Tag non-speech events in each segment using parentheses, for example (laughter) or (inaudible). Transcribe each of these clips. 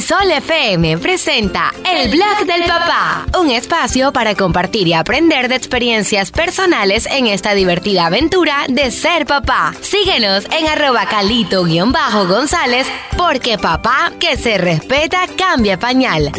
Crisol FM presenta El Blog del Papá, un espacio para compartir y aprender de experiencias personales en esta divertida aventura de ser papá. Síguenos en arroba calito-gonzález porque papá que se respeta cambia pañal.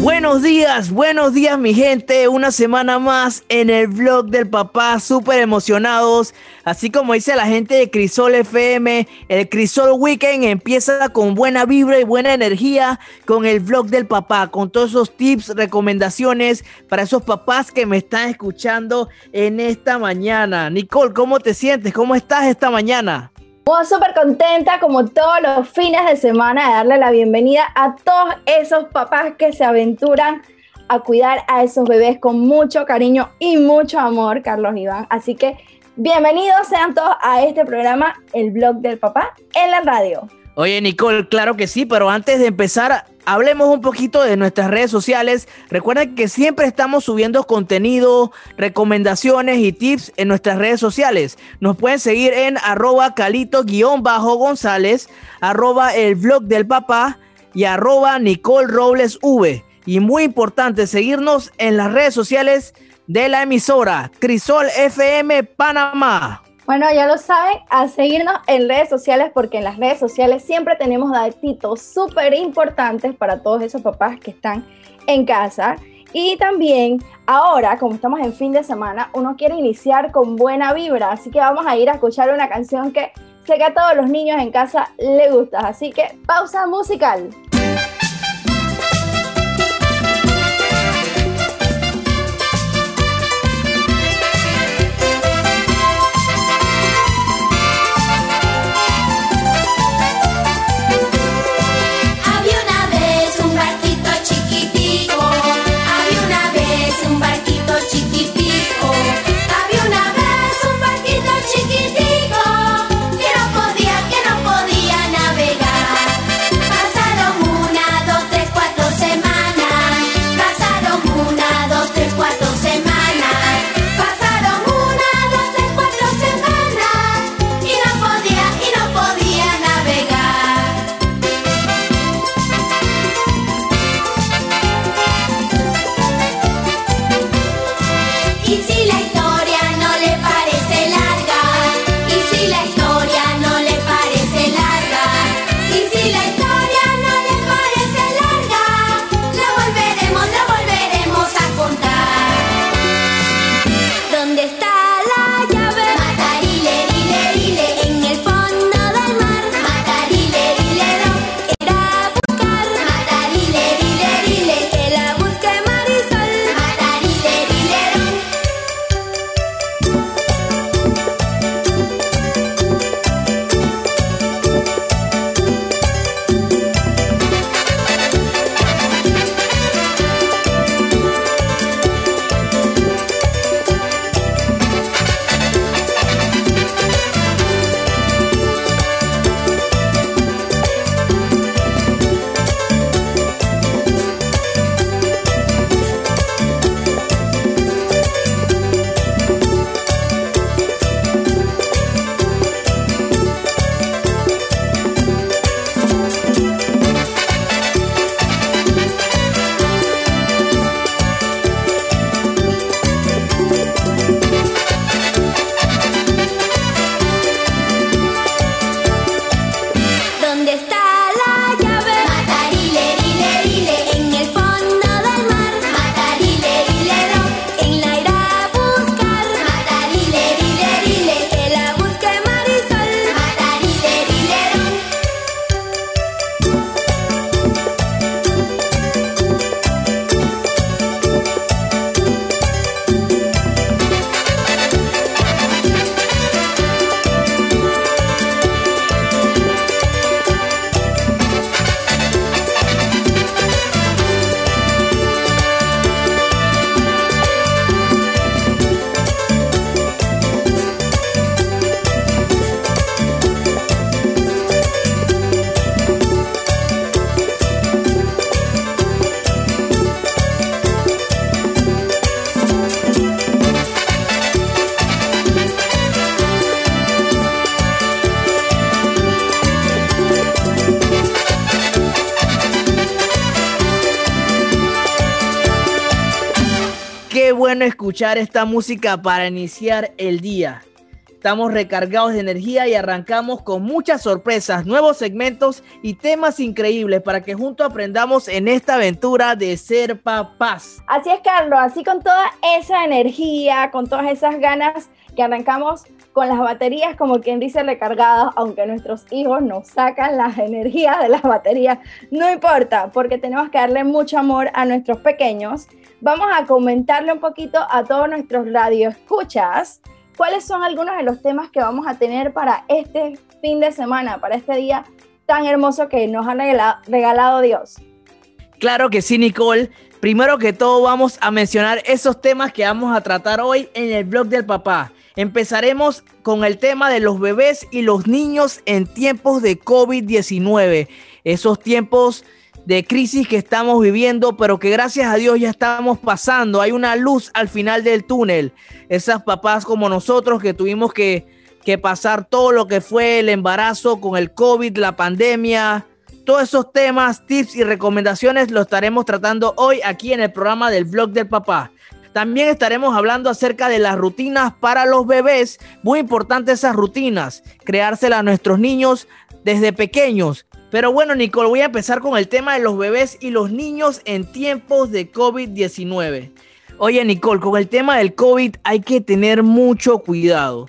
Buenos días, buenos días mi gente, una semana más en el Blog del Papá, súper emocionados, así como dice la gente de Crisol FM, el Crisol Weekend empieza con buena vibra y buena energía con el Blog del Papá, con todos esos tips, recomendaciones para esos papás que me están escuchando en esta mañana. Nicole, ¿cómo te sientes? ¿Cómo estás esta mañana? Muy súper contenta como todos los fines de semana de darle la bienvenida a todos esos papás que se aventuran a cuidar a esos bebés con mucho cariño y mucho amor, Carlos Iván. Así que bienvenidos sean todos a este programa, El Blog del Papá, en la radio. Oye, Nicole, claro que sí, pero antes de empezar, hablemos un poquito de nuestras redes sociales. Recuerden que siempre estamos subiendo contenido, recomendaciones y tips en nuestras redes sociales. Nos pueden seguir en arroba calito-gonzález, arroba el blog del papá y arroba Nicole Robles V. Y muy importante, seguirnos en las redes sociales de la emisora Crisol FM Panamá. Bueno, ya lo saben, a seguirnos en redes sociales porque en las redes sociales siempre tenemos datitos súper importantes para todos esos papás que están en casa. Y también ahora, como estamos en fin de semana, uno quiere iniciar con buena vibra, así que vamos a ir a escuchar una canción que sé que a todos los niños en casa les gusta. Así que pausa musical. Esta música para iniciar el día. Estamos recargados de energía y arrancamos con muchas sorpresas, nuevos segmentos y temas increíbles para que juntos aprendamos en esta aventura de ser papás. Así es, Carlos, así con toda esa energía, con todas esas ganas que arrancamos con las baterías, como quien dice, recargadas, aunque nuestros hijos nos sacan las energías de las baterías, no importa, porque tenemos que darle mucho amor a nuestros pequeños. Vamos a comentarle un poquito a todos nuestros radioescuchas cuáles son algunos de los temas que vamos a tener para este fin de semana, para este día tan hermoso que nos ha regalado, Dios. Claro que sí, Nicole. Primero que todo vamos a mencionar esos temas que vamos a tratar hoy en el blog del papá. Empezaremos con el tema de los bebés y los niños en tiempos de COVID-19. Esos tiempos de crisis que estamos viviendo, pero que gracias a Dios ya estamos pasando. Hay una luz al final del túnel. Esas papás como nosotros que tuvimos que, que pasar todo lo que fue el embarazo con el COVID, la pandemia. Todos esos temas, tips y recomendaciones los estaremos tratando hoy aquí en el programa del blog del papá. También estaremos hablando acerca de las rutinas para los bebés. Muy importante esas rutinas, creárselas a nuestros niños desde pequeños. Pero bueno, Nicole, voy a empezar con el tema de los bebés y los niños en tiempos de COVID-19. Oye, Nicole, con el tema del COVID hay que tener mucho cuidado.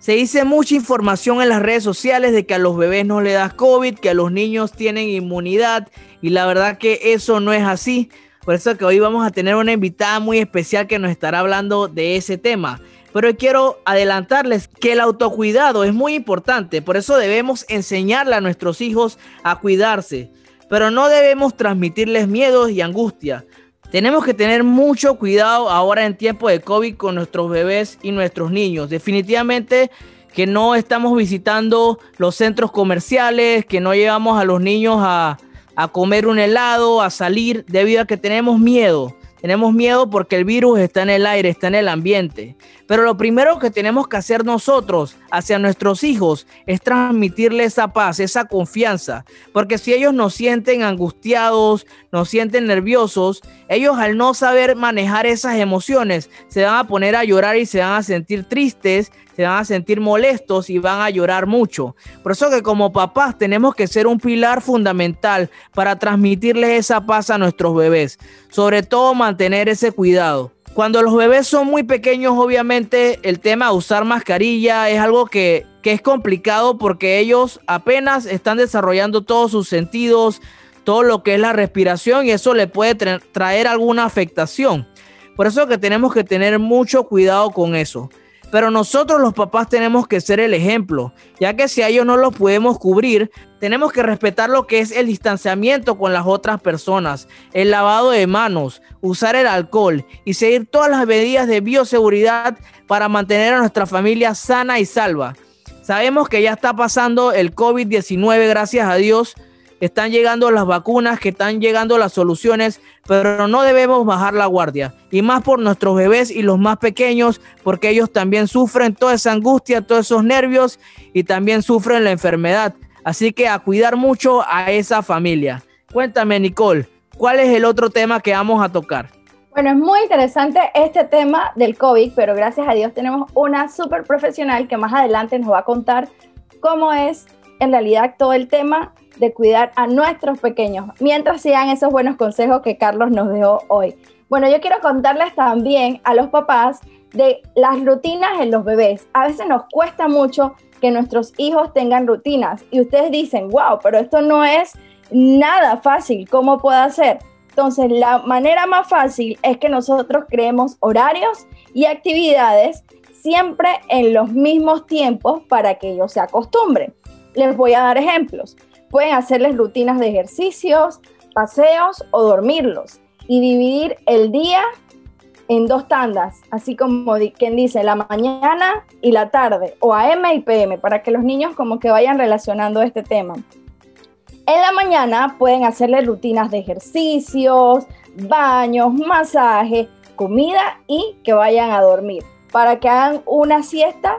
Se dice mucha información en las redes sociales de que a los bebés no le da COVID, que a los niños tienen inmunidad y la verdad que eso no es así. Por eso que hoy vamos a tener una invitada muy especial que nos estará hablando de ese tema. Pero quiero adelantarles que el autocuidado es muy importante, por eso debemos enseñarle a nuestros hijos a cuidarse, pero no debemos transmitirles miedos y angustia. Tenemos que tener mucho cuidado ahora en tiempo de COVID con nuestros bebés y nuestros niños. Definitivamente que no estamos visitando los centros comerciales, que no llevamos a los niños a, a comer un helado, a salir, debido a que tenemos miedo. Tenemos miedo porque el virus está en el aire, está en el ambiente. Pero lo primero que tenemos que hacer nosotros hacia nuestros hijos es transmitirles esa paz, esa confianza. Porque si ellos nos sienten angustiados, nos sienten nerviosos, ellos al no saber manejar esas emociones se van a poner a llorar y se van a sentir tristes se van a sentir molestos y van a llorar mucho. Por eso que como papás tenemos que ser un pilar fundamental para transmitirles esa paz a nuestros bebés. Sobre todo mantener ese cuidado. Cuando los bebés son muy pequeños, obviamente el tema de usar mascarilla es algo que, que es complicado porque ellos apenas están desarrollando todos sus sentidos, todo lo que es la respiración y eso le puede traer alguna afectación. Por eso que tenemos que tener mucho cuidado con eso. Pero nosotros los papás tenemos que ser el ejemplo, ya que si a ellos no los podemos cubrir, tenemos que respetar lo que es el distanciamiento con las otras personas, el lavado de manos, usar el alcohol y seguir todas las medidas de bioseguridad para mantener a nuestra familia sana y salva. Sabemos que ya está pasando el COVID-19, gracias a Dios, están llegando las vacunas, que están llegando las soluciones, pero no debemos bajar la guardia. Y más por nuestros bebés y los más pequeños, porque ellos también sufren toda esa angustia, todos esos nervios y también sufren la enfermedad. Así que a cuidar mucho a esa familia. Cuéntame, Nicole, ¿cuál es el otro tema que vamos a tocar? Bueno, es muy interesante este tema del COVID, pero gracias a Dios tenemos una súper profesional que más adelante nos va a contar cómo es en realidad todo el tema de cuidar a nuestros pequeños, mientras sigan esos buenos consejos que Carlos nos dejó hoy. Bueno, yo quiero contarles también a los papás de las rutinas en los bebés. A veces nos cuesta mucho que nuestros hijos tengan rutinas y ustedes dicen, wow, pero esto no es nada fácil, ¿cómo puedo hacer? Entonces, la manera más fácil es que nosotros creemos horarios y actividades siempre en los mismos tiempos para que ellos se acostumbren. Les voy a dar ejemplos. Pueden hacerles rutinas de ejercicios, paseos o dormirlos y dividir el día en dos tandas, así como quien dice la mañana y la tarde, o AM y PM, para que los niños como que vayan relacionando este tema. En la mañana pueden hacerle rutinas de ejercicios, baños, masaje, comida y que vayan a dormir, para que hagan una siesta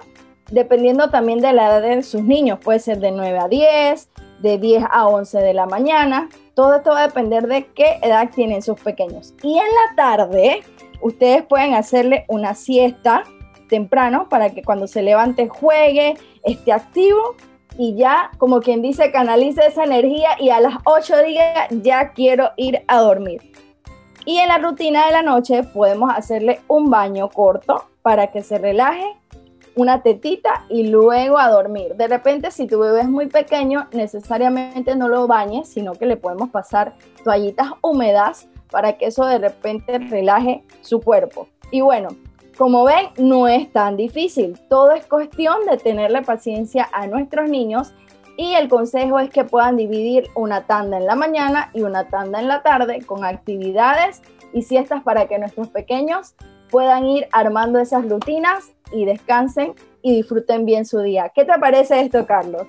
dependiendo también de la edad de sus niños, puede ser de 9 a 10, de 10 a 11 de la mañana. Todo esto va a depender de qué edad tienen sus pequeños. Y en la tarde ustedes pueden hacerle una siesta temprano para que cuando se levante juegue, esté activo y ya, como quien dice, canalice esa energía y a las 8 diga, ya quiero ir a dormir. Y en la rutina de la noche podemos hacerle un baño corto para que se relaje, una tetita y luego a dormir. De repente, si tu bebé es muy pequeño, necesariamente no lo bañes, sino que le podemos pasar toallitas húmedas para que eso de repente relaje su cuerpo. Y bueno, como ven, no es tan difícil. Todo es cuestión de tenerle paciencia a nuestros niños y el consejo es que puedan dividir una tanda en la mañana y una tanda en la tarde con actividades y siestas para que nuestros pequeños puedan ir armando esas rutinas y descansen y disfruten bien su día. ¿Qué te parece esto, Carlos?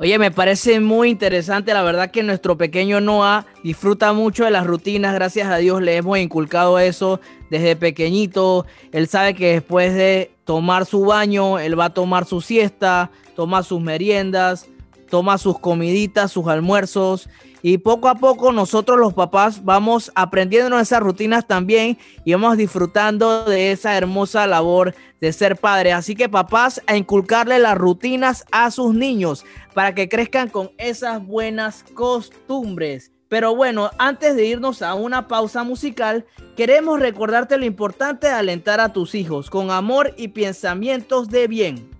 Oye, me parece muy interesante, la verdad que nuestro pequeño Noah disfruta mucho de las rutinas, gracias a Dios le hemos inculcado eso desde pequeñito, él sabe que después de tomar su baño, él va a tomar su siesta, toma sus meriendas, toma sus comiditas, sus almuerzos y poco a poco nosotros los papás vamos aprendiendo esas rutinas también y vamos disfrutando de esa hermosa labor de ser padre. Así que papás, a inculcarle las rutinas a sus niños para que crezcan con esas buenas costumbres. Pero bueno, antes de irnos a una pausa musical, queremos recordarte lo importante de alentar a tus hijos con amor y pensamientos de bien.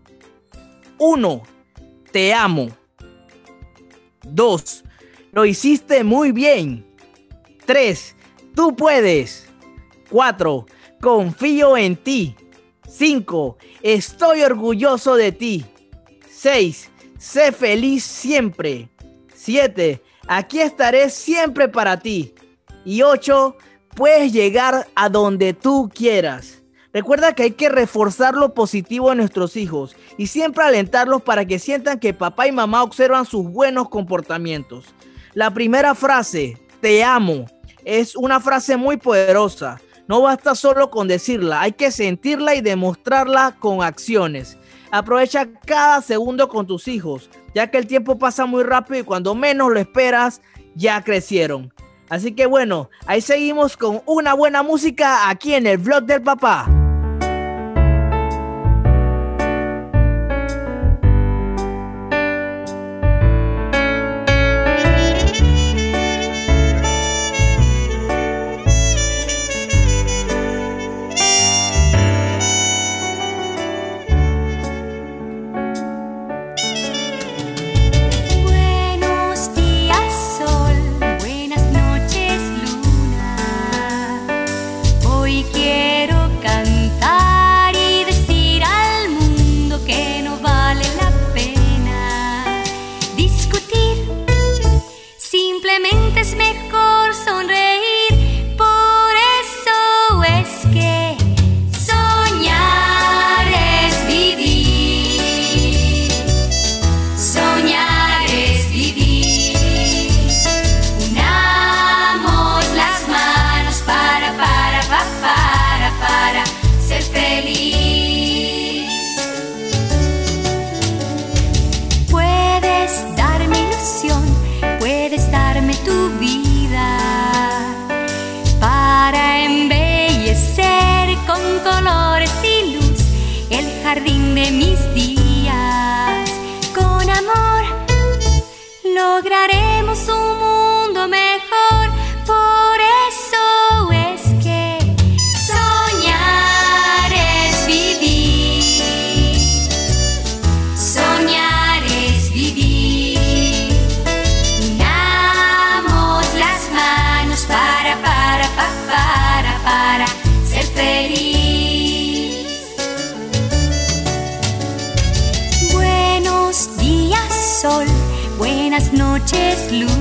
1. Te amo. 2. Lo hiciste muy bien. 3. Tú puedes. 4. Confío en ti. 5. Estoy orgulloso de ti. 6. Sé feliz siempre. 7. Aquí estaré siempre para ti. Y 8. Puedes llegar a donde tú quieras. Recuerda que hay que reforzar lo positivo en nuestros hijos y siempre alentarlos para que sientan que papá y mamá observan sus buenos comportamientos. La primera frase, te amo, es una frase muy poderosa. No basta solo con decirla, hay que sentirla y demostrarla con acciones. Aprovecha cada segundo con tus hijos, ya que el tiempo pasa muy rápido y cuando menos lo esperas, ya crecieron. Así que bueno, ahí seguimos con una buena música aquí en el vlog del papá. noches luz.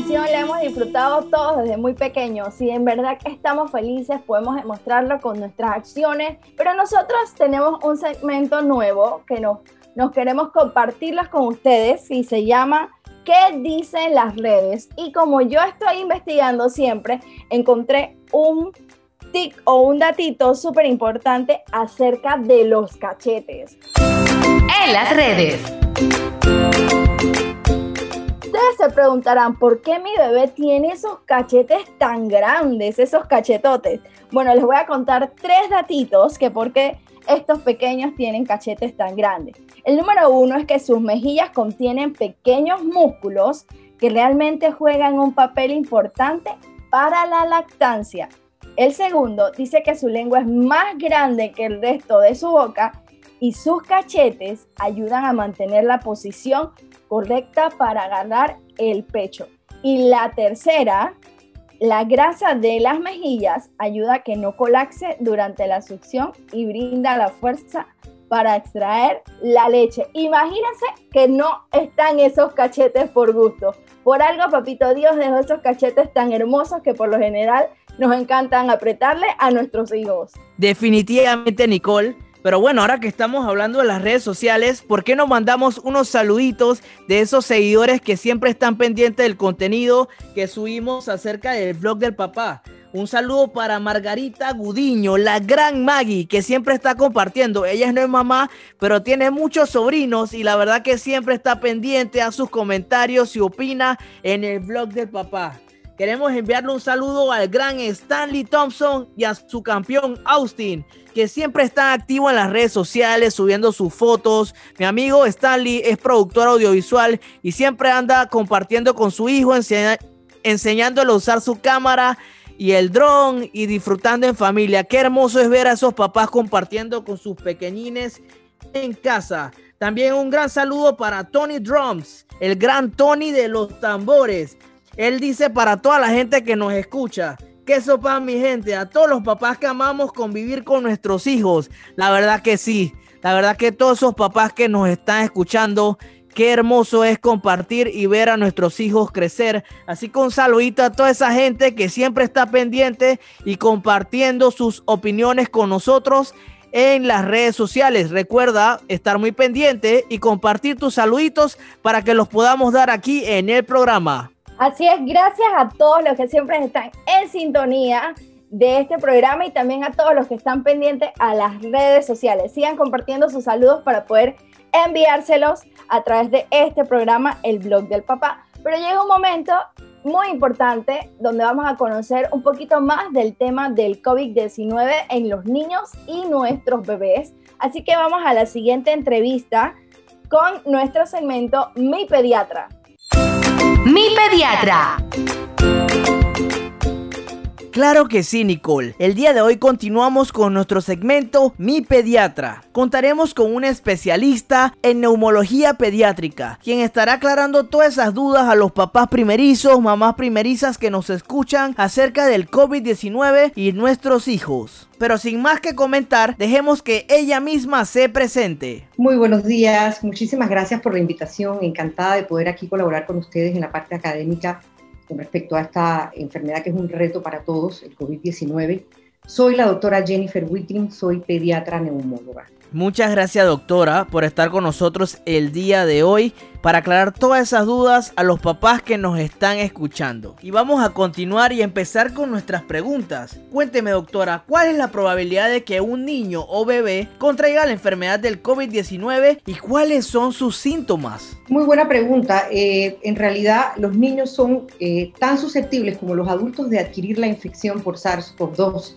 La hemos disfrutado todos desde muy pequeños y en verdad que estamos felices, podemos demostrarlo con nuestras acciones, pero nosotros tenemos un segmento nuevo que nos, nos queremos compartirlos con ustedes y se llama ¿Qué dicen las redes? Y como yo estoy investigando siempre, encontré un tic o un datito súper importante acerca de los cachetes. En las redes. Ustedes se preguntarán, ¿por qué mi bebé tiene esos cachetes tan grandes, esos cachetotes? Bueno, les voy a contar tres datitos que por qué estos pequeños tienen cachetes tan grandes. El número uno es que sus mejillas contienen pequeños músculos que realmente juegan un papel importante para la lactancia. El segundo dice que su lengua es más grande que el resto de su boca y sus cachetes ayudan a mantener la posición correcta para agarrar el pecho. Y la tercera, la grasa de las mejillas ayuda a que no colapse durante la succión y brinda la fuerza para extraer la leche. Imagínense que no están esos cachetes por gusto. Por algo, papito Dios dejó esos cachetes tan hermosos que por lo general nos encantan apretarle a nuestros hijos. Definitivamente, Nicole pero bueno, ahora que estamos hablando de las redes sociales, ¿por qué no mandamos unos saluditos de esos seguidores que siempre están pendientes del contenido que subimos acerca del blog del papá? Un saludo para Margarita Gudiño, la gran Maggie, que siempre está compartiendo. Ella no es mamá, pero tiene muchos sobrinos y la verdad que siempre está pendiente a sus comentarios y opina en el blog del papá. Queremos enviarle un saludo al gran Stanley Thompson y a su campeón Austin, que siempre está activo en las redes sociales subiendo sus fotos. Mi amigo Stanley es productor audiovisual y siempre anda compartiendo con su hijo, enseñándole a usar su cámara y el dron y disfrutando en familia. Qué hermoso es ver a esos papás compartiendo con sus pequeñines en casa. También un gran saludo para Tony Drums, el gran Tony de los tambores. Él dice para toda la gente que nos escucha, que sopa mi gente, a todos los papás que amamos convivir con nuestros hijos. La verdad que sí, la verdad que todos esos papás que nos están escuchando, qué hermoso es compartir y ver a nuestros hijos crecer. Así que un saludito a toda esa gente que siempre está pendiente y compartiendo sus opiniones con nosotros en las redes sociales. Recuerda estar muy pendiente y compartir tus saluditos para que los podamos dar aquí en el programa. Así es, gracias a todos los que siempre están en sintonía de este programa y también a todos los que están pendientes a las redes sociales. Sigan compartiendo sus saludos para poder enviárselos a través de este programa, el blog del papá. Pero llega un momento muy importante donde vamos a conocer un poquito más del tema del COVID-19 en los niños y nuestros bebés. Así que vamos a la siguiente entrevista con nuestro segmento Mi Pediatra. Mi pediatra. Claro que sí, Nicole. El día de hoy continuamos con nuestro segmento Mi Pediatra. Contaremos con un especialista en neumología pediátrica, quien estará aclarando todas esas dudas a los papás primerizos, mamás primerizas que nos escuchan acerca del COVID-19 y nuestros hijos. Pero sin más que comentar, dejemos que ella misma se presente. Muy buenos días, muchísimas gracias por la invitación, encantada de poder aquí colaborar con ustedes en la parte académica con respecto a esta enfermedad que es un reto para todos, el COVID-19. Soy la doctora Jennifer Whitting, soy pediatra neumóloga. Muchas gracias doctora por estar con nosotros el día de hoy para aclarar todas esas dudas a los papás que nos están escuchando. Y vamos a continuar y empezar con nuestras preguntas. Cuénteme doctora, ¿cuál es la probabilidad de que un niño o bebé contraiga la enfermedad del COVID-19 y cuáles son sus síntomas? Muy buena pregunta. Eh, en realidad los niños son eh, tan susceptibles como los adultos de adquirir la infección por SARS-CoV-2.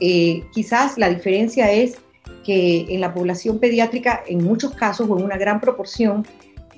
Eh, quizás la diferencia es que en la población pediátrica, en muchos casos o en una gran proporción,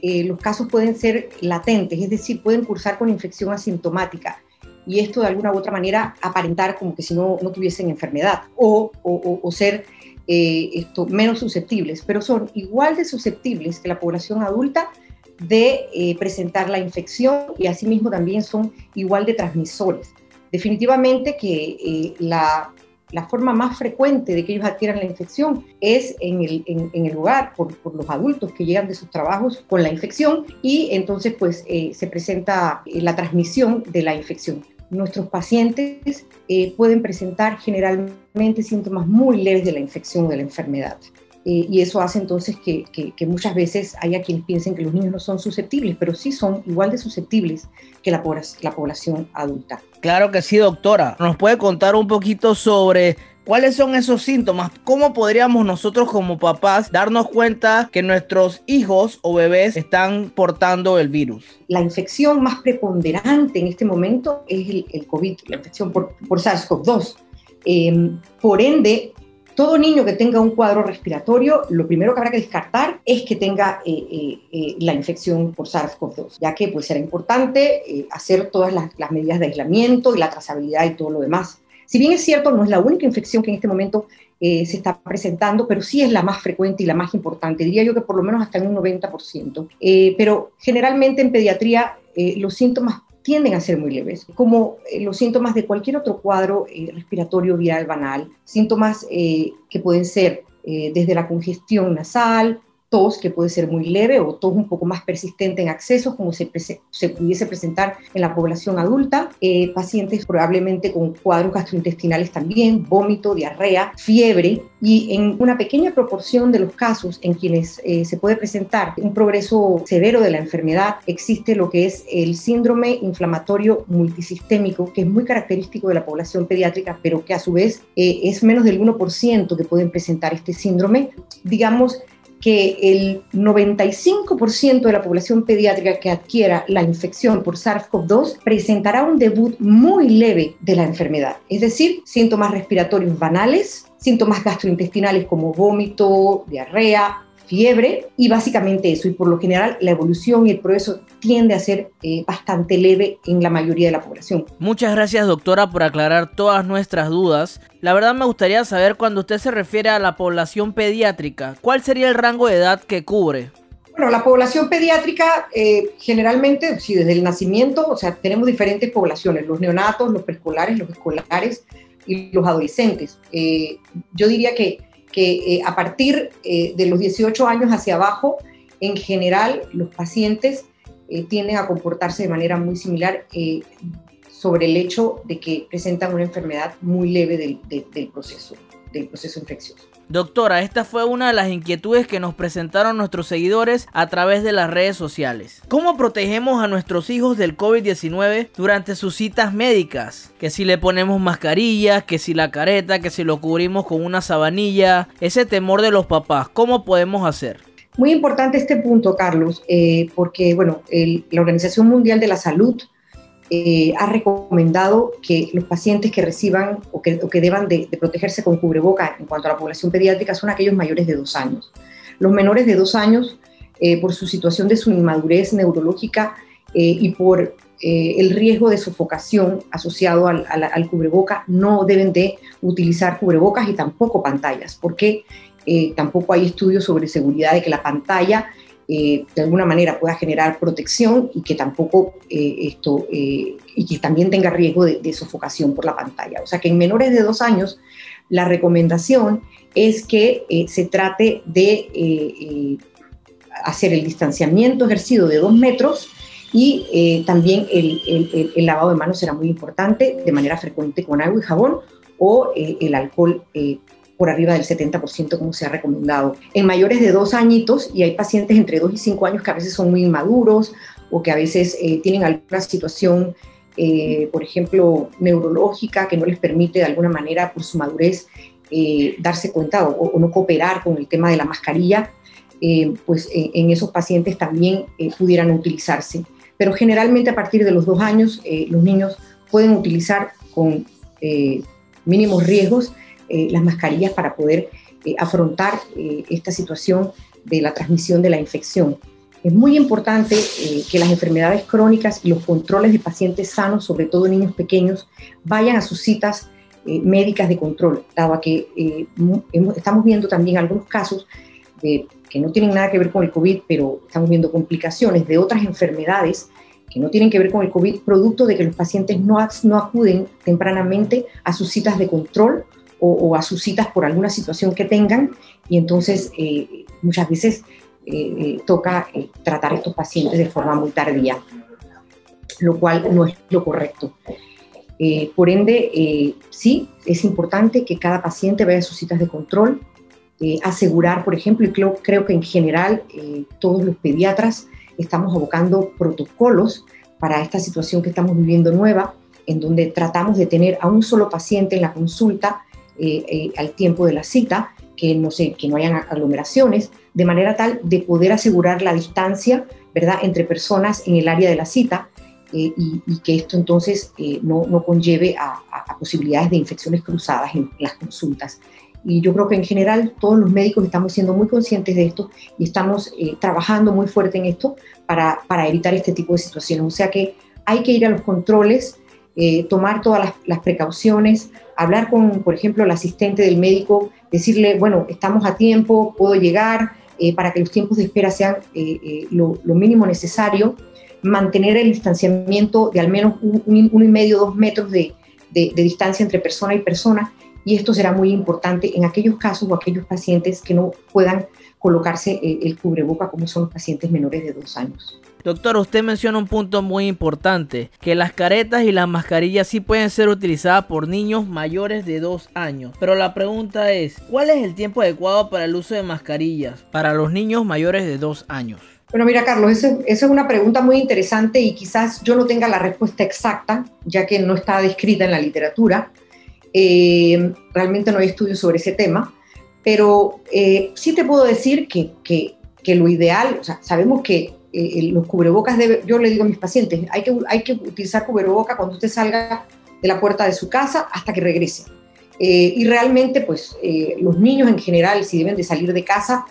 eh, los casos pueden ser latentes, es decir, pueden cursar con infección asintomática y esto de alguna u otra manera aparentar como que si no, no tuviesen enfermedad o, o, ser eh, esto, menos susceptibles, pero son igual de susceptibles que la población adulta de eh, presentar la infección y asimismo también son igual de transmisores. Definitivamente que la la forma más frecuente de que ellos adquieran la infección es en el, en, el hogar, por, por, los adultos que llegan de sus trabajos con la infección y entonces pues eh, se presenta eh, la transmisión de la infección. Nuestros pacientes eh, pueden presentar generalmente síntomas muy leves de la infección o de la enfermedad. Y eso hace entonces que, que, muchas veces haya quienes piensen que los niños no son susceptibles, pero sí son igual de susceptibles que la, la población adulta. Claro que sí, doctora. ¿Nos puede contar un poquito sobre ¿Cuáles son esos síntomas? ¿Cómo podríamos nosotros como papás darnos cuenta que nuestros hijos o bebés están portando el virus? La infección más preponderante en este momento es el, COVID, la infección por, SARS-CoV-2. Em, por ende, todo niño que tenga un cuadro respiratorio, lo primero que habrá que descartar es que tenga eh, eh, eh, la infección por SARS-CoV-2, ya que pues será importante hacer todas las, medidas de aislamiento y la trazabilidad y todo lo demás. Si bien es cierto, no es la única infección que en este momento se está presentando, pero sí es la más frecuente y la más importante. Diría yo que por lo menos hasta en un 90%. Eh, pero generalmente en pediatría los síntomas tienden a ser muy leves, como los síntomas de cualquier otro cuadro respiratorio viral banal, síntomas que pueden ser desde la congestión nasal, tos que puede ser muy leve o tos un poco más persistente en accesos, como se, se pudiese presentar en la población adulta, eh, pacientes probablemente con cuadros gastrointestinales también, vómito, diarrea, fiebre y en una pequeña proporción de los casos en quienes eh, se puede presentar un progreso severo de la enfermedad, existe lo que es el síndrome inflamatorio multisistémico, que es muy característico de la población pediátrica, pero que a su vez eh, es menos del 1% que pueden presentar este síndrome. Digamos, que el 95% de la población pediátrica que adquiera la infección por SARS-CoV-2 presentará un debut muy leve de la enfermedad, es decir, síntomas respiratorios banales, síntomas gastrointestinales como vómito, diarrea, fiebre y básicamente eso. Y por lo general la evolución y el progreso tiende a ser eh, bastante leve en la mayoría de la población. Muchas gracias doctora por aclarar todas nuestras dudas. La verdad me gustaría saber cuando usted se refiere a la población pediátrica, ¿cuál sería el rango de edad que cubre? Bueno, la población pediátrica eh, generalmente, si desde el nacimiento, o sea, tenemos diferentes poblaciones, los neonatos, los preescolares, los escolares y los adolescentes. Eh, yo diría que que eh, a partir eh, de los 18 años hacia abajo, en general, los pacientes eh, tienden a comportarse de manera muy similar sobre el hecho de que presentan una enfermedad muy leve del, proceso, del proceso infeccioso. Doctora, esta fue una de las inquietudes que nos presentaron nuestros seguidores a través de las redes sociales. ¿Cómo protegemos a nuestros hijos del COVID-19 durante sus citas médicas? Que si le ponemos mascarillas, que si la careta, que si lo cubrimos con una sabanilla, ese temor de los papás, ¿cómo podemos hacer? Muy importante este punto, Carlos, eh, porque bueno, la Organización Mundial de la Salud eh, ha recomendado que los pacientes que reciban o que, deban de, protegerse con cubreboca en cuanto a la población pediátrica son aquellos mayores de dos años. Los menores de dos años, eh, por su situación de su inmadurez neurológica eh, y por el riesgo de sofocación asociado al, al, cubreboca, no deben de utilizar cubrebocas y tampoco pantallas, porque tampoco hay estudios sobre seguridad de que la pantalla eh, de alguna manera pueda generar protección y que tampoco eh, esto eh, y que también tenga riesgo de, sofocación por la pantalla. O sea que en menores de dos años la recomendación es que se trate de hacer el distanciamiento ejercido de dos metros y también el, el, lavado de manos será muy importante de manera frecuente con agua y jabón o el alcohol por arriba del 70% como se ha recomendado. En mayores de dos añitos, y hay pacientes entre dos y cinco años que a veces son muy inmaduros o que a veces eh, tienen alguna situación, eh, por ejemplo, neurológica que no les permite de alguna manera por su madurez eh, darse cuenta o, no cooperar con el tema de la mascarilla, pues en esos pacientes también pudieran utilizarse. Pero generalmente a partir de los dos años los niños pueden utilizar con mínimos riesgos eh, las mascarillas para poder eh, afrontar eh, esta situación de la transmisión de la infección. Es muy importante que las enfermedades crónicas y los controles de pacientes sanos, sobre todo niños pequeños, vayan a sus citas médicas de control, dado que estamos viendo también algunos casos que no tienen nada que ver con el COVID, pero estamos viendo complicaciones de otras enfermedades que no tienen que ver con el COVID, producto de que los pacientes no, no acuden tempranamente a sus citas de control o, a sus citas por alguna situación que tengan y entonces eh, muchas veces eh, toca tratar a estos pacientes de forma muy tardía, lo cual no es lo correcto. por ende, sí, es importante que cada paciente vaya a sus citas de control, asegurar, por ejemplo, y creo, creo que en general todos los pediatras estamos abocando protocolos para esta situación que estamos viviendo nueva, en donde tratamos de tener a un solo paciente en la consulta eh, eh, al tiempo de la cita, que no, sé, que no hayan aglomeraciones, de manera tal de poder asegurar la distancia ¿verdad? entre personas en el área de la cita eh, y, que esto entonces no, no, conlleve a, a, posibilidades de infecciones cruzadas en las consultas. Y yo creo que en general todos los médicos estamos siendo muy conscientes de esto y estamos trabajando muy fuerte en esto para, para, evitar este tipo de situaciones. O sea que hay que ir a los controles eh, tomar todas las, precauciones, hablar con, por ejemplo, el asistente del médico, decirle, bueno, estamos a tiempo, puedo llegar, eh, para que los tiempos de espera sean eh, lo, mínimo necesario, mantener el distanciamiento de al menos un, uno y medio, dos metros de, de, distancia entre persona y persona, y esto será muy importante en aquellos casos o aquellos pacientes que no puedan colocarse el cubreboca, como son los pacientes menores de dos años. Doctor, usted menciona un punto muy importante, que las caretas y las mascarillas sí pueden ser utilizadas por niños mayores de 2 años. Pero la pregunta es, ¿cuál es el tiempo adecuado para el uso de mascarillas para los niños mayores de 2 años? Bueno, mira, Carlos, esa es una pregunta muy interesante y quizás yo no tenga la respuesta exacta, ya que no está descrita en la literatura. Eh, realmente no hay estudios sobre ese tema, pero eh, sí te puedo decir que, que, que lo ideal, o sea, sabemos que eh, los cubrebocas, debe, yo le digo a mis pacientes, hay que, hay que utilizar cubreboca cuando usted salga de la puerta de su casa hasta que regrese. Eh, y realmente, pues, eh, los niños en general, si deben de salir de casa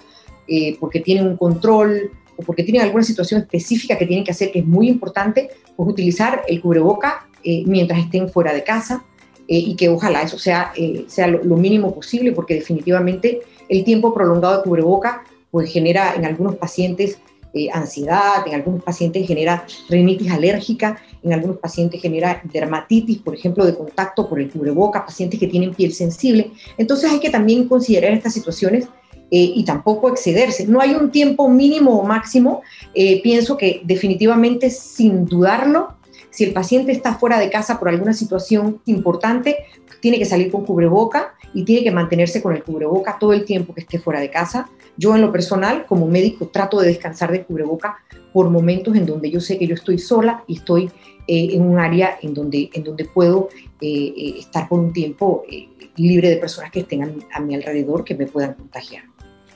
porque tienen un control o porque tienen alguna situación específica que tienen que hacer, que es muy importante, pues utilizar el cubreboca mientras estén fuera de casa y que ojalá eso sea, sea lo, lo, mínimo posible, porque definitivamente el tiempo prolongado de cubreboca pues genera en algunos pacientes eh, ansiedad, en algunos pacientes genera rinitis alérgica, en algunos pacientes genera dermatitis, por ejemplo, de contacto por el cubreboca, pacientes que tienen piel sensible. Entonces hay que también considerar estas situaciones eh, y tampoco excederse. No hay un tiempo mínimo o máximo. Eh, pienso que definitivamente, sin dudarlo, si el paciente está fuera de casa por alguna situación importante, tiene que salir con cubreboca y tiene que mantenerse con el cubreboca todo el tiempo que esté fuera de casa. Yo en lo personal, como médico, trato de descansar de cubreboca por momentos en donde yo sé que yo estoy sola y estoy eh, en un área en donde, en donde puedo eh, eh, estar por un tiempo libre de personas que estén a mi alrededor que me puedan contagiar.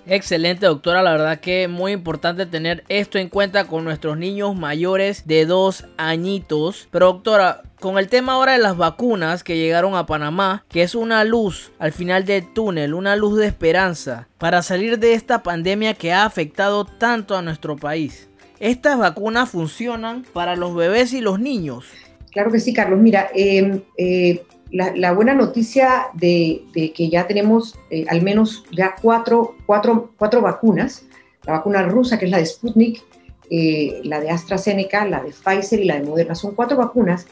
Excelente doctora, la verdad que muy importante tener esto en cuenta con nuestros niños mayores de dos añitos. Pero doctora, con el tema ahora de las vacunas que llegaron a Panamá, que es una luz al final del túnel, una luz de esperanza para salir de esta pandemia que ha afectado tanto a nuestro país. ¿Estas vacunas funcionan para los bebés y los niños? Claro que sí, Carlos. Mira, eh, eh, la, buena noticia de, que ya tenemos eh, al menos ya cuatro, cuatro, cuatro, vacunas, la vacuna rusa que es la de Sputnik, eh, la de AstraZeneca, la de Pfizer y la de Moderna, son cuatro vacunas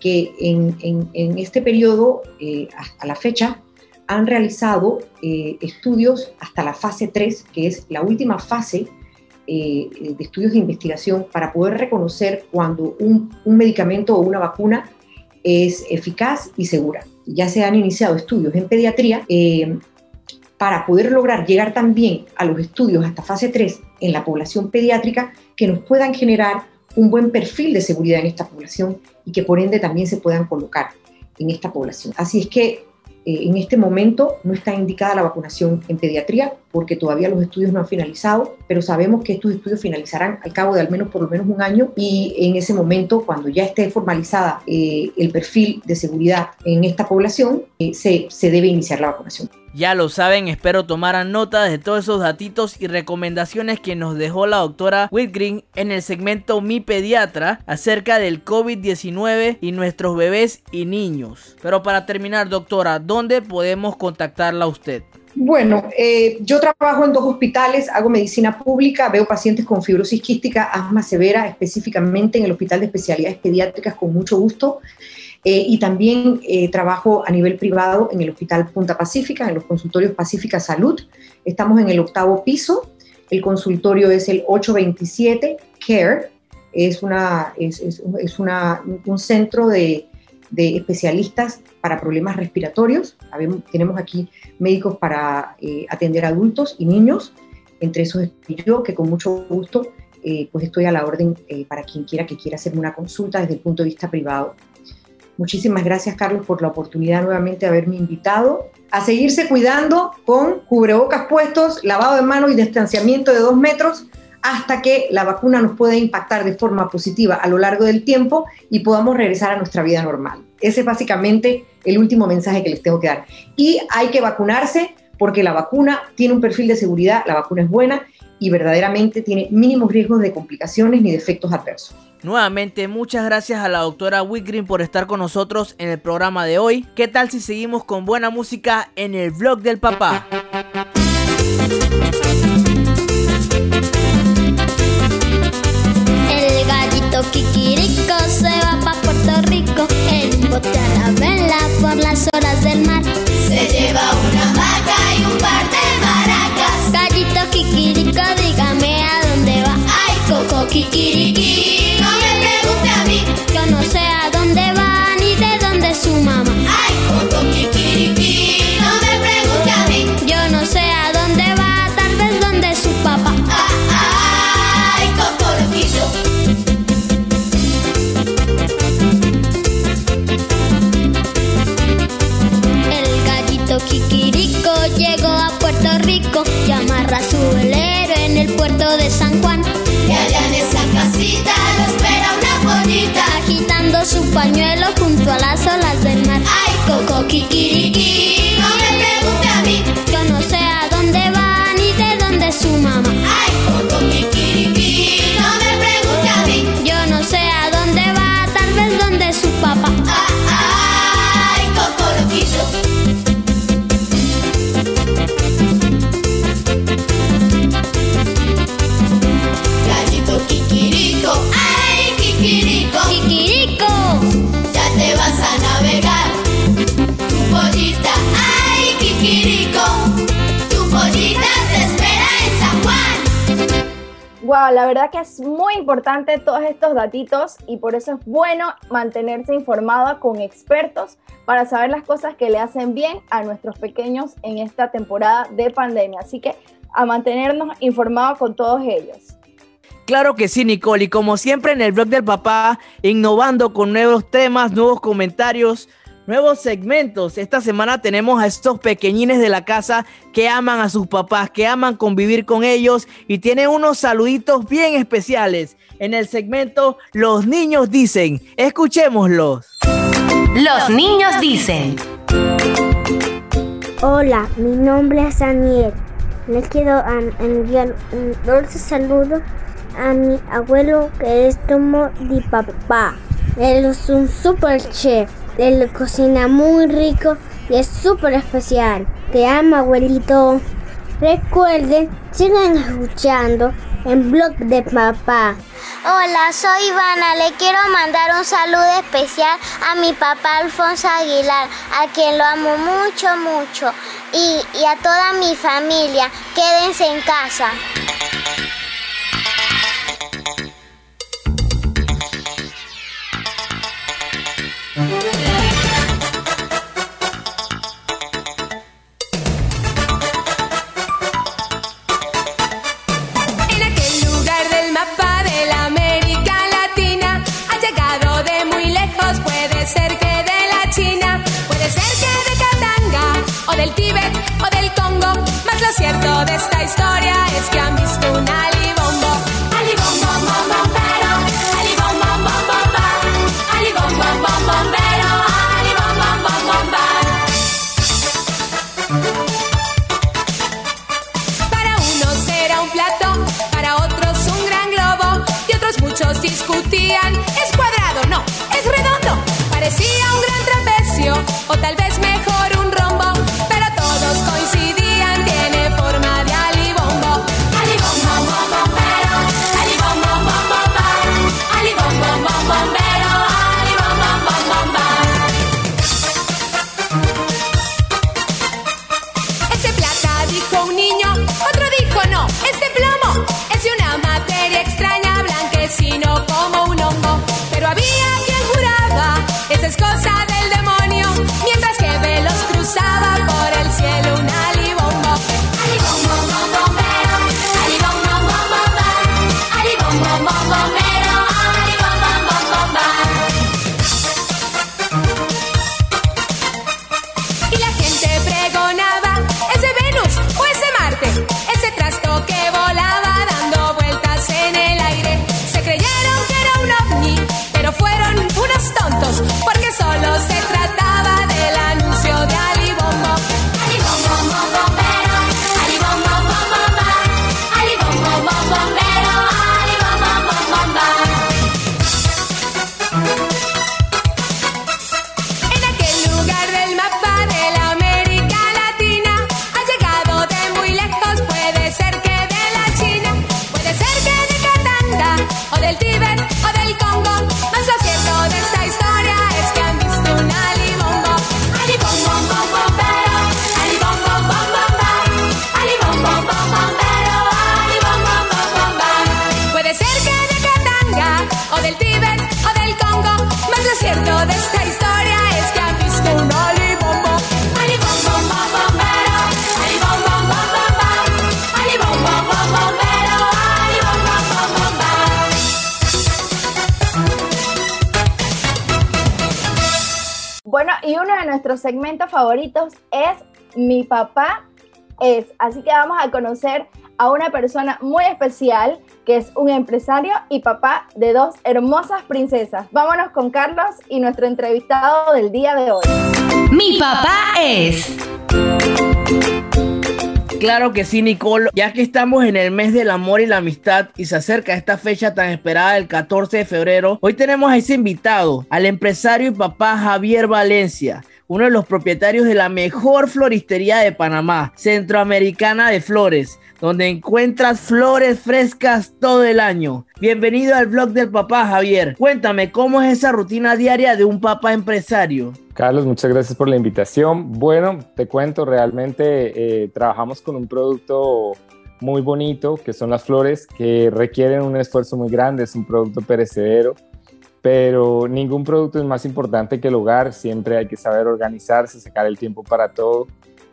que en, en, este periodo, eh, a la fecha, han realizado estudios hasta la fase 3, que es la última fase de estudios de investigación para poder reconocer cuando un, un medicamento o una vacuna es eficaz y segura. Ya se han iniciado estudios en pediatría eh, para poder lograr llegar también a los estudios hasta fase 3 en la población pediátrica que nos puedan generar un buen perfil de seguridad en esta población y que por ende también se puedan colocar en esta población. Así es que eh, en este momento no está indicada la vacunación en pediatría porque todavía los estudios no han finalizado, pero sabemos que estos estudios finalizarán al cabo de al menos por lo menos un año y en ese momento, cuando ya esté formalizada eh, el perfil de seguridad en esta población, eh, se, se debe iniciar la vacunación. Ya lo saben, espero tomaran nota de todos esos datitos y recomendaciones que nos dejó la doctora Whitgreen en el segmento Mi Pediatra acerca del COVID-19 y nuestros bebés y niños. Pero para terminar, doctora, ¿dónde podemos contactarla a usted? Bueno, eh, yo trabajo en dos hospitales, hago medicina pública, veo pacientes con fibrosis quística, asma severa, específicamente en el Hospital de Especialidades Pediátricas con mucho gusto. Eh, y también eh, trabajo a nivel privado en el Hospital Punta Pacífica, en los consultorios Pacífica Salud. Estamos en el octavo piso. El consultorio es el 827 CARE. Es, una, es, es, un centro de, de, especialistas para problemas respiratorios. tenemos aquí médicos para eh, atender adultos y niños. Entre esos estoy yo, que con mucho gusto pues estoy a la orden para quien quiera que quiera hacerme una consulta desde el punto de vista privado. Muchísimas gracias, Carlos, por la oportunidad nuevamente de haberme invitado. A seguirse cuidando con cubrebocas puestos, lavado de manos y distanciamiento de dos metros hasta que la vacuna nos pueda impactar de forma positiva a lo largo del tiempo y podamos regresar a nuestra vida normal. Ese es básicamente el último mensaje que les tengo que dar. Y hay que vacunarse porque la vacuna tiene un perfil de seguridad, la vacuna es buena y verdaderamente tiene mínimos riesgos de complicaciones ni de efectos adversos. Nuevamente, muchas gracias a la doctora Whitgreen por estar con nosotros en el programa de hoy. ¿Qué tal si seguimos con buena música en el vlog del papá? Se va pa' Puerto Rico en bote a la vela por las horas del mar. Se lleva una maca y un par de maracas. Gallito Kikiriko, dígame a dónde va. Ay, Coco Kikiriki. Importante todos estos datitos y por eso es bueno mantenerse informado con expertos para saber las cosas que le hacen bien a nuestros pequeños en esta temporada de pandemia. Así que a mantenernos informados con todos ellos. Claro que sí, Nicole. Y como siempre en el blog del papá, innovando con nuevos temas, nuevos comentarios, nuevos segmentos. Esta semana tenemos a estos pequeñines de la casa que aman a sus papás, que aman convivir con ellos y tienen unos saluditos bien especiales en el segmento Los niños dicen. Escuchémoslos. Los niños dicen. Hola, mi nombre es Daniel. Les quiero enviar un dulce saludo a mi abuelo que es como mi papá. Él es un super chef. Él cocina muy rico y es súper especial. Te amo, abuelito. Recuerden, sigan escuchando en blog de papá. Hola, soy Ivana. Le quiero mandar un saludo especial a mi papá Alfonso Aguilar, a quien lo amo mucho, mucho. Y, y a toda mi familia. Quédense en casa. En para otros un gran globo, y otros muchos discutían, nuestros segmentos favoritos es Mi papá es. Así que vamos a conocer a una persona muy especial que es un empresario y papá de dos hermosas princesas. Vámonos con Carlos y nuestro entrevistado del día de hoy. Mi papá es. Claro que sí, Nicole. Ya que estamos en el mes del amor y la amistad y se acerca esta fecha tan esperada del 14 de febrero, hoy tenemos a ese invitado, al empresario y papá Javier Valencia uno de los propietarios de la mejor floristería de Panamá, Centroamericana de Flores, donde encuentras flores frescas todo el año. Bienvenido al blog del papá Javier. Cuéntame, ¿cómo es esa rutina diaria de un papá empresario? Carlos, muchas gracias por la invitación. Bueno, te cuento, realmente eh, trabajamos con un producto muy bonito, que son las flores, que requieren un esfuerzo muy grande, es un producto perecedero pero ningún producto es más importante que el hogar, siempre hay que saber organizarse, sacar el tiempo para todo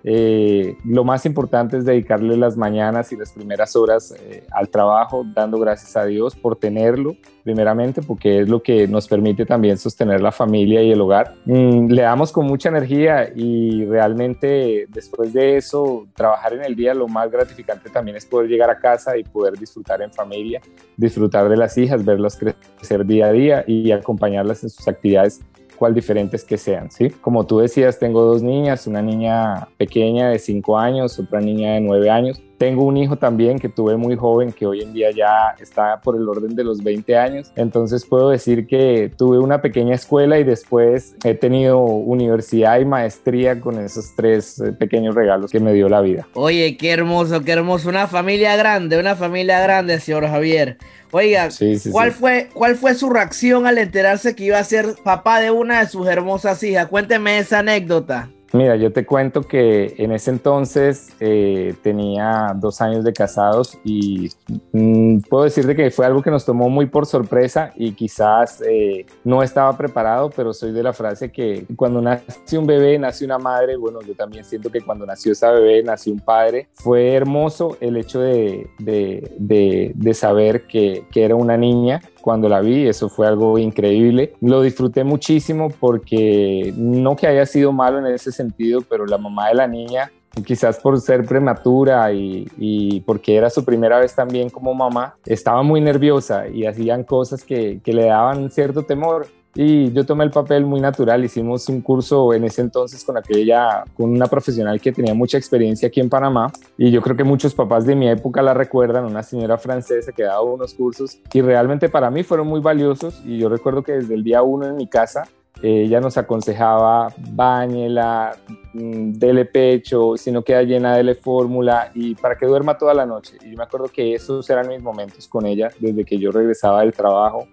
eh, lo más importante es dedicarle las mañanas y las primeras horas eh, al trabajo, dando gracias a Dios por tenerlo, primeramente, porque es lo que nos permite también sostener la familia y el hogar. Mm, le damos con mucha energía y realmente después de eso, trabajar en el día, lo más gratificante también es poder llegar a casa y poder disfrutar en familia, disfrutar de las hijas, verlas crecer día a día y acompañarlas en sus actividades cual diferentes que sean, ¿sí? Como tú decías, tengo dos niñas, una niña pequeña de 5 años, otra niña de 9 años. Tengo un hijo también que tuve muy joven, que hoy en día ya está por el orden de los 20 años. Entonces puedo decir que tuve una pequeña escuela y después he tenido universidad y maestría con esos tres eh, pequeños regalos que me dio la vida. Oye, qué hermoso, qué hermoso. Una familia grande, una familia grande, señor Javier. Oiga, ¿cuál, Fue, ¿cuál fue su reacción al enterarse que iba a ser papá de una de sus hermosas hijas? Cuénteme esa anécdota. Mira, yo te cuento que en ese entonces eh, tenía dos años de casados y mm, puedo decirte que fue algo que nos tomó muy por sorpresa y quizás eh, no estaba preparado, pero soy de la frase que cuando nace un bebé, nace una madre. Bueno, yo también siento que cuando nació esa bebé, nació un padre. Fue hermoso el hecho de, de, de, saber que, que era una niña cuando la vi, eso fue algo increíble. Lo disfruté muchísimo porque no que haya sido malo en ese sentido, pero la mamá de la niña, quizás por ser prematura y, porque era su primera vez también como mamá, estaba muy nerviosa y hacían cosas que, que le daban cierto temor y yo tomé el papel muy natural. Hicimos un curso en ese entonces con aquella, con una profesional que tenía mucha experiencia aquí en Panamá y yo creo que muchos papás de mi época la recuerdan, una señora francesa que daba unos cursos y realmente para mí fueron muy valiosos y yo recuerdo que desde el día uno en mi casa ella nos aconsejaba bañela, mm, dele pecho, si no queda llena, dele fórmula y para que duerma toda la noche. Y yo me acuerdo que esos eran mis momentos con ella desde que yo regresaba del trabajo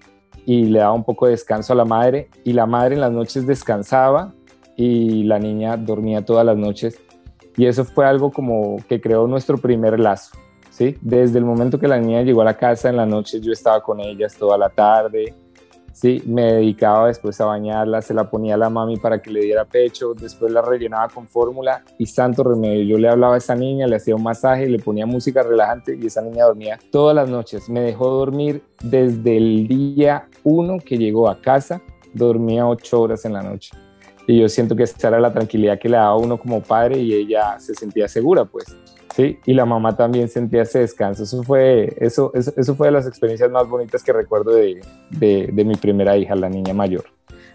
y le daba un poco de descanso a la madre y la madre en las noches descansaba y la niña dormía todas las noches y eso fue algo como que creó nuestro primer lazo, ¿sí? Desde el momento que la niña llegó a la casa en la noche yo estaba con ellas toda la tarde, Sí, me dedicaba después a bañarla, se la ponía a la mami para que le diera pecho, después la rellenaba con fórmula y santo remedio. Yo le hablaba a esa niña, le hacía un masaje, le ponía música relajante y esa niña dormía todas las noches. Me dejó dormir desde el día uno que llegó a casa, dormía ocho horas en la noche. Y yo siento que esa era la tranquilidad que le daba uno como padre y ella se sentía segura, pues. Sí, y la mamá también sentía ese descanso. Eso fue, eso, eso, fue de las experiencias más bonitas que recuerdo de, de, de mi primera hija, la niña mayor.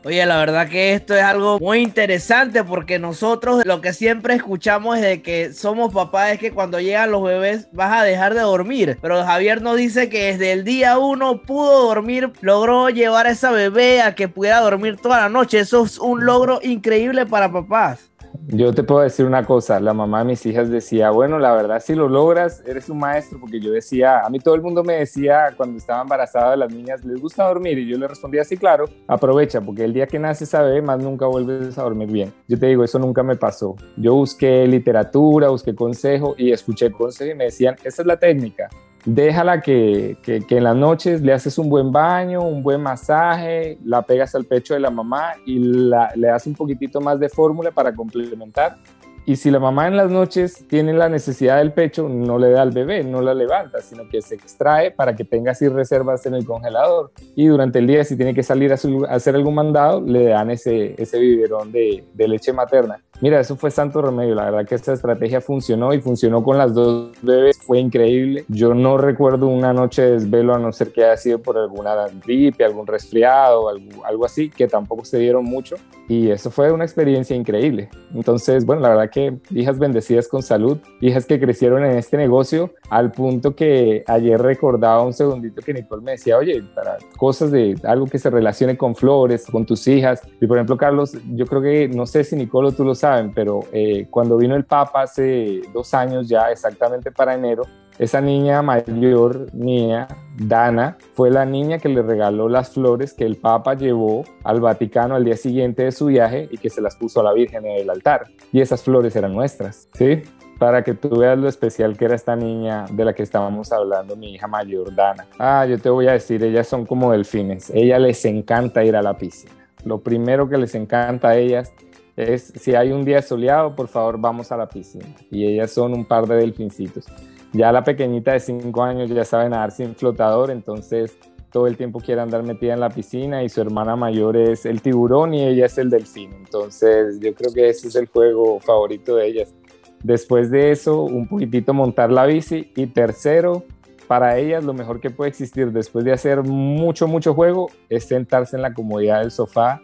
Oye, la verdad que esto es algo muy interesante porque nosotros lo que siempre escuchamos de que somos papás es que cuando llegan los bebés vas a dejar de dormir. Pero Javier nos dice que desde el día uno pudo dormir, logró llevar a esa bebé a que pudiera dormir toda la noche. Eso es un logro increíble para papás. Yo te puedo decir una cosa, la mamá de mis hijas decía, bueno, la verdad si lo logras, eres un maestro, porque yo decía, a mí todo el mundo me decía cuando estaba embarazada de las niñas, ¿les gusta dormir? Y yo le respondía, sí, claro, aprovecha, porque el día que nace esa bebé, más nunca vuelves a dormir bien. Yo te digo, eso nunca me pasó. Yo busqué literatura, busqué consejo y escuché consejo y me decían, esa es la técnica, déjala que, que, en las noches le haces un buen baño, un buen masaje, la pegas al pecho de la mamá y la, le das un poquitito más de fórmula para complementar Y si la mamá en las noches tiene la necesidad del pecho, no le da al bebé, no la levanta, sino que se extrae para que tenga así reservas en el congelador. Y durante el día, si tiene que salir a, su- a hacer algún mandado, le dan ese, ese biberón de, de leche materna. Mira, eso fue santo remedio. La verdad que esta estrategia funcionó y funcionó con las dos bebés. Fue increíble. Yo no recuerdo una noche de desvelo a no ser que haya sido por alguna gripe, algún resfriado, algo, algo así, que tampoco se dieron mucho. Y eso fue una experiencia increíble. Entonces, bueno, la verdad que hijas bendecidas con salud, hijas que crecieron en este negocio al punto que ayer recordaba un segundito que Nicole me decía, oye, para cosas de algo que se relacione con flores, con tus hijas. Y por ejemplo, Carlos, yo creo que, no sé si Nicole o tú lo saben, pero eh, cuando vino el Papa hace dos años ya, exactamente para enero, esa niña mayor mía, Dana, fue la niña que le regaló las flores que el Papa llevó al Vaticano al día siguiente de su viaje y que se las puso a la Virgen en el altar. Y esas flores eran nuestras, ¿sí? Para que tú veas lo especial que era esta niña de la que estábamos hablando, mi hija mayor, Dana. Ah, yo te voy a decir, ellas son como delfines. Ella les encanta ir a la piscina. Lo primero que les encanta a ellas es si hay un día soleado, por favor, vamos a la piscina. Y ellas son un par de delfincitos. Ya la pequeñita de 5 años ya sabe nadar sin flotador, entonces todo el tiempo quiere andar metida en la piscina y su hermana mayor es el tiburón y ella es el delfín. Entonces yo creo que ese es el juego favorito de ellas. Después de eso, un poquitito montar la bici y tercero, para ellas lo mejor que puede existir después de hacer mucho, mucho juego es sentarse en la comodidad del sofá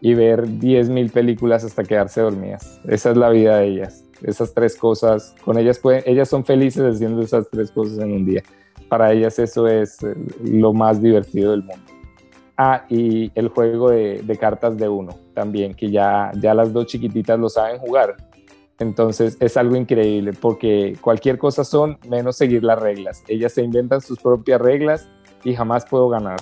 y ver 10.000 películas hasta quedarse dormidas. Esa es la vida de ellas. Esas tres cosas, con ellas pueden, ellas son felices haciendo esas tres cosas en un día. Para ellas eso es eh, lo más divertido del mundo. Ah, y el juego de, de cartas de uno también, que ya, ya las dos chiquititas lo saben jugar. Entonces es algo increíble porque cualquier cosa son menos seguir las reglas. Ellas se inventan sus propias reglas y jamás puedo ganar.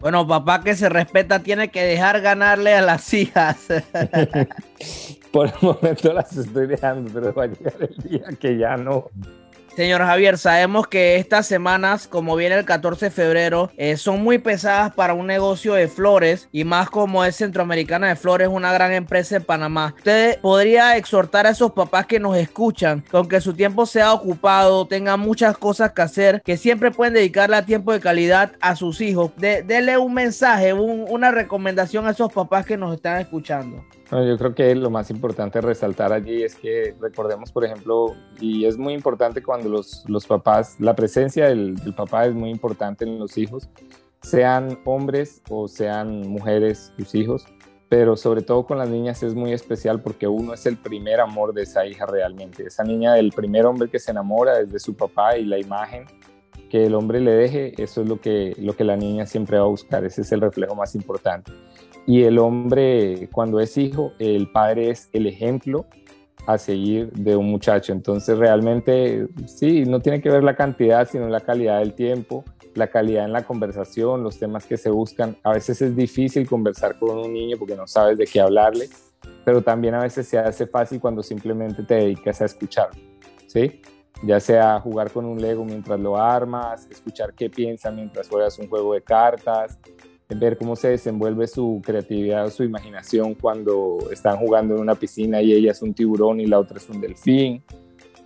Bueno, papá que se respeta tiene que dejar ganarle a las hijas. (laughs) Por el momento las estoy dejando, pero va a llegar el día que ya no. Señor Javier, sabemos que estas semanas, como viene el 14 de febrero, eh, son muy pesadas para un negocio de flores y más como es Centroamericana de Flores, una gran empresa en Panamá. ¿Usted podría exhortar a esos papás que nos escuchan, que aunque su tiempo sea ocupado, tengan muchas cosas que hacer, que siempre pueden dedicarle a tiempo de calidad a sus hijos? De, un mensaje, un- una recomendación a esos papás que nos están escuchando. Bueno, yo creo que lo más importante resaltar allí es que recordemos, por ejemplo, y es muy importante cuando los, los papás, la presencia del, del papá es muy importante en los hijos, sean hombres o sean mujeres sus hijos, pero sobre todo con las niñas es muy especial porque uno es el primer amor de esa hija realmente, esa niña del primer hombre que se enamora es de su papá y la imagen que el hombre le deje, eso es lo que, lo que la niña siempre va a buscar, ese es el reflejo más importante. Y el hombre, cuando es hijo, el padre es el ejemplo a seguir de un muchacho. Entonces realmente sí, no tiene que ver la cantidad, sino la calidad del tiempo, la calidad en la conversación, los temas que se buscan. A veces es difícil conversar con un niño porque no sabes de qué hablarle, pero también a veces se hace fácil cuando simplemente te dedicas a escuchar, ¿sí? Ya sea jugar con un Lego mientras lo armas, escuchar qué piensa mientras juegas un juego de cartas, ver cómo se desenvuelve su creatividad su imaginación cuando están jugando en una piscina y ella es un tiburón y la otra es un delfín,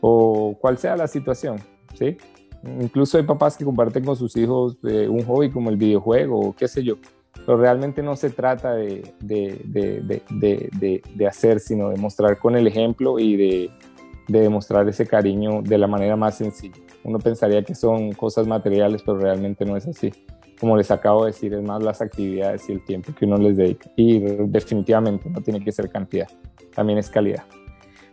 o cual sea la situación, ¿sí? Incluso hay papás que comparten con sus hijos eh, un hobby como el videojuego o qué sé yo, pero realmente no se trata de, de, de, de hacer, sino de mostrar con el ejemplo y de, de demostrar ese cariño de la manera más sencilla. Uno pensaría que son cosas materiales, pero realmente no es así como les acabo de decir, es más las actividades y el tiempo que uno les dedica. Y definitivamente no tiene que ser cantidad, también es calidad.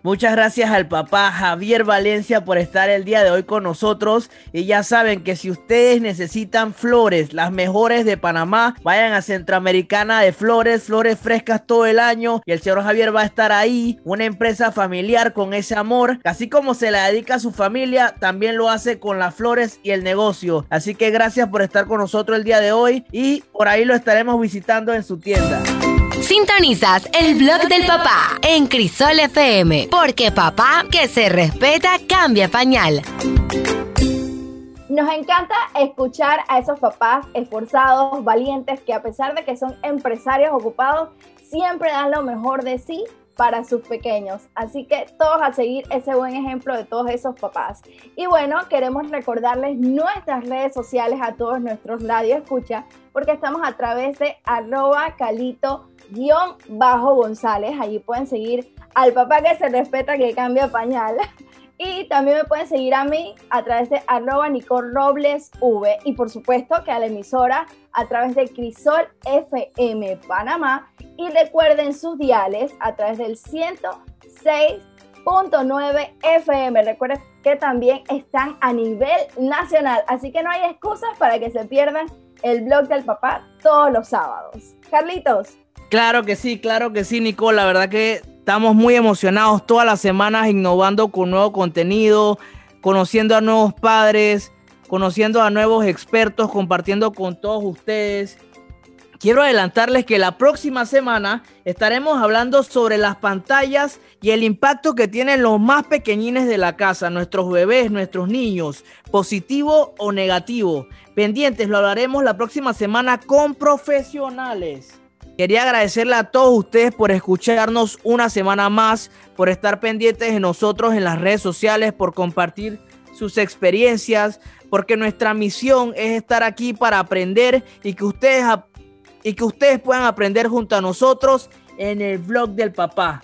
Muchas gracias al papá Javier Valencia por estar el día de hoy con nosotros. Y ya saben que si ustedes necesitan flores, las mejores de Panamá, vayan a Centroamericana de Flores, flores frescas todo el año. Y el señor Javier va a estar ahí, una empresa familiar con ese amor. Así como se la dedica a su familia, también lo hace con las flores y el negocio. Así que gracias por estar con nosotros el día de hoy. Y por ahí lo estaremos visitando en su tienda. Sintonizas el blog del papá en Crisol FM, porque papá que se respeta cambia pañal. Nos encanta escuchar a esos papás esforzados, valientes, que a pesar de que son empresarios ocupados, siempre dan lo mejor de sí para sus pequeños. Así que todos a seguir ese buen ejemplo de todos esos papás. Y bueno, queremos recordarles nuestras redes sociales a todos nuestros radio escucha, porque estamos a través de arroba calito bajo González. Allí pueden seguir al papá que se respeta que cambia pañal. (laughs) Y también me pueden seguir a mí a través de arroba Nicole Robles V y por supuesto que a la emisora a través de Crisol FM Panamá y recuerden sus diales a través del 106.9 FM. Recuerden que también están a nivel nacional, así que no hay excusas para que se pierdan el blog del papá todos los sábados. Carlitos. Claro que sí, claro que sí, Nicole. La verdad que Estamos muy emocionados todas las semanas innovando con nuevo contenido, conociendo a nuevos padres, conociendo a nuevos expertos, compartiendo con todos ustedes. Quiero adelantarles que la próxima semana estaremos hablando sobre las pantallas y el impacto que tienen los más pequeñines de la casa, nuestros bebés, nuestros niños, positivo o negativo. Pendientes, lo hablaremos la próxima semana con profesionales. Quería agradecerle a todos ustedes por escucharnos una semana más, por estar pendientes de nosotros en las redes sociales, por compartir sus experiencias, porque nuestra misión es estar aquí para aprender y que ustedes, y que ustedes puedan aprender junto a nosotros en el blog del papá.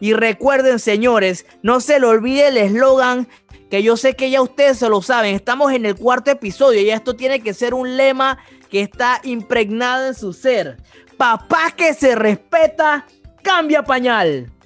Y recuerden, señores, no se le olvide el eslogan que yo sé que ya ustedes se lo saben. Estamos en el cuarto episodio y esto tiene que ser un lema que está impregnado en su ser. Papá que se respeta, cambia pañal.